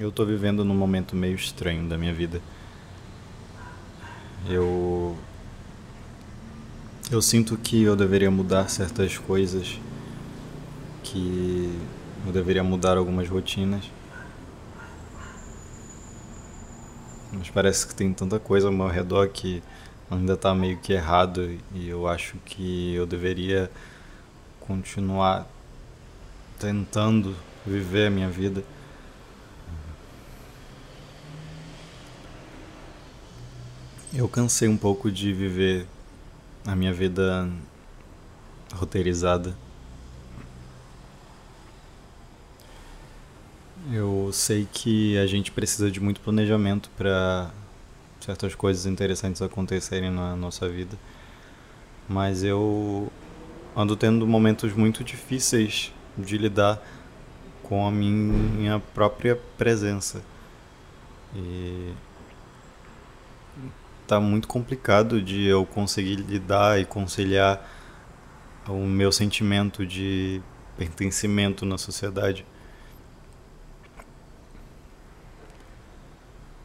Eu tô vivendo num momento meio estranho da minha vida. Eu. Eu sinto que eu deveria mudar certas coisas, que eu deveria mudar algumas rotinas. Mas parece que tem tanta coisa ao meu redor que ainda tá meio que errado e eu acho que eu deveria continuar tentando viver a minha vida. Eu cansei um pouco de viver a minha vida roteirizada. Eu sei que a gente precisa de muito planejamento para certas coisas interessantes acontecerem na nossa vida, mas eu ando tendo momentos muito difíceis de lidar com a minha própria presença. E tá muito complicado de eu conseguir lidar e conciliar o meu sentimento de pertencimento na sociedade.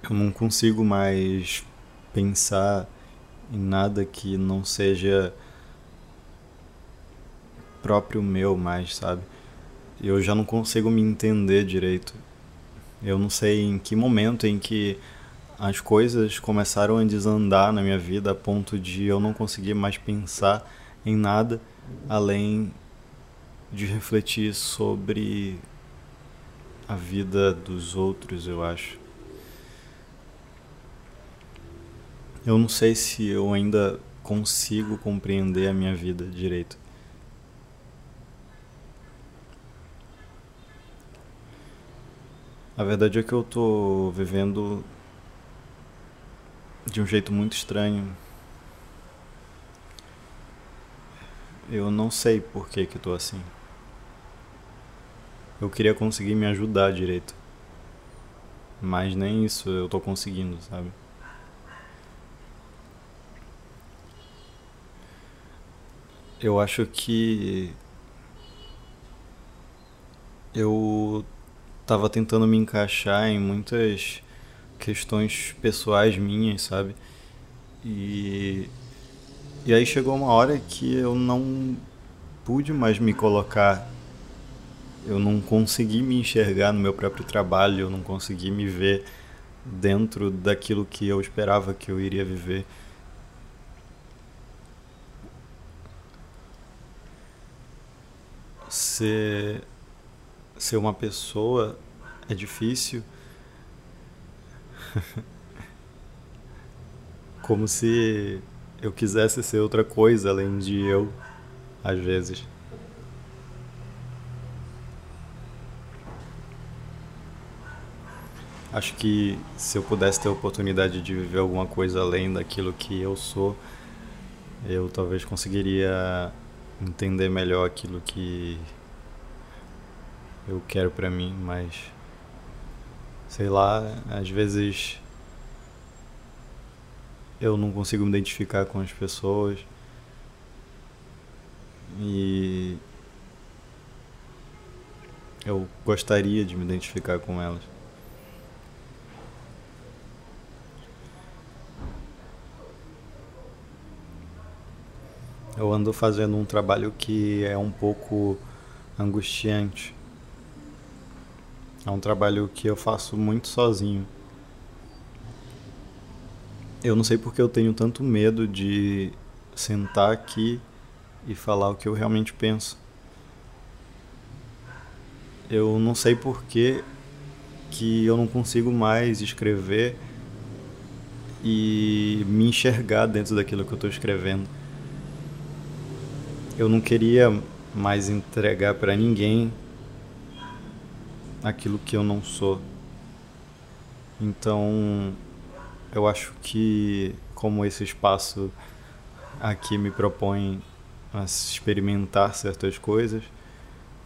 Eu não consigo mais pensar em nada que não seja próprio meu mais, sabe? Eu já não consigo me entender direito. Eu não sei em que momento em que as coisas começaram a desandar na minha vida a ponto de eu não conseguir mais pensar em nada além de refletir sobre a vida dos outros, eu acho. Eu não sei se eu ainda consigo compreender a minha vida direito. A verdade é que eu tô vivendo de um jeito muito estranho. Eu não sei por que que tô assim. Eu queria conseguir me ajudar direito. Mas nem isso eu tô conseguindo, sabe? Eu acho que eu tava tentando me encaixar em muitas questões pessoais minhas, sabe? E, e aí chegou uma hora que eu não pude mais me colocar, eu não consegui me enxergar no meu próprio trabalho, eu não consegui me ver dentro daquilo que eu esperava que eu iria viver. Ser, ser uma pessoa é difícil Como se eu quisesse ser outra coisa além de eu, às vezes. Acho que se eu pudesse ter a oportunidade de viver alguma coisa além daquilo que eu sou, eu talvez conseguiria entender melhor aquilo que eu quero para mim, mas sei lá, às vezes eu não consigo me identificar com as pessoas e eu gostaria de me identificar com elas. Eu ando fazendo um trabalho que é um pouco angustiante é um trabalho que eu faço muito sozinho. Eu não sei porque eu tenho tanto medo de sentar aqui e falar o que eu realmente penso. Eu não sei porque que eu não consigo mais escrever e me enxergar dentro daquilo que eu estou escrevendo. Eu não queria mais entregar para ninguém aquilo que eu não sou. Então, eu acho que como esse espaço aqui me propõe a experimentar certas coisas,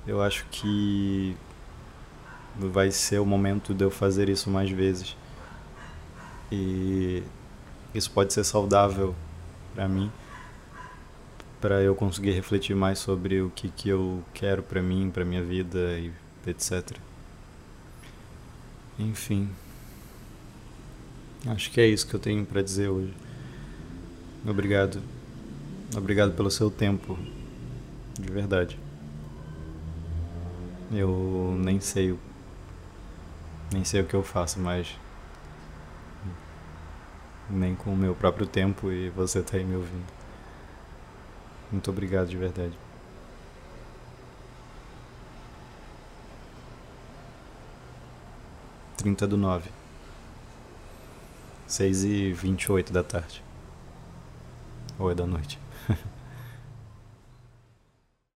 eu acho que vai ser o momento de eu fazer isso mais vezes. E isso pode ser saudável para mim, para eu conseguir refletir mais sobre o que, que eu quero para mim, para minha vida e etc. Enfim. Acho que é isso que eu tenho para dizer hoje. Obrigado. Obrigado pelo seu tempo. De verdade. Eu nem sei nem sei o que eu faço mais nem com o meu próprio tempo e você tá aí me ouvindo. Muito obrigado de verdade. Trinta do nove. Seis e vinte e oito da tarde. Ou é da noite.